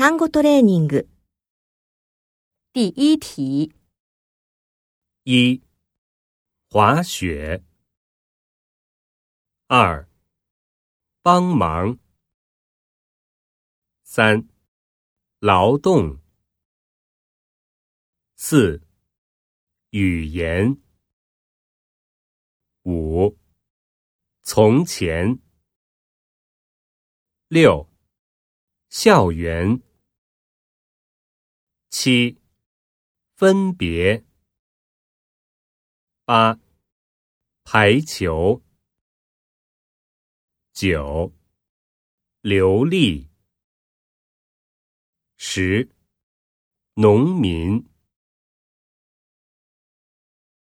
単語トレーニング。第一题，一、滑雪。二、帮忙。三、劳动。四、语言。五、从前。六、校园。 七，分别。八，排球。九，流利。十，农民。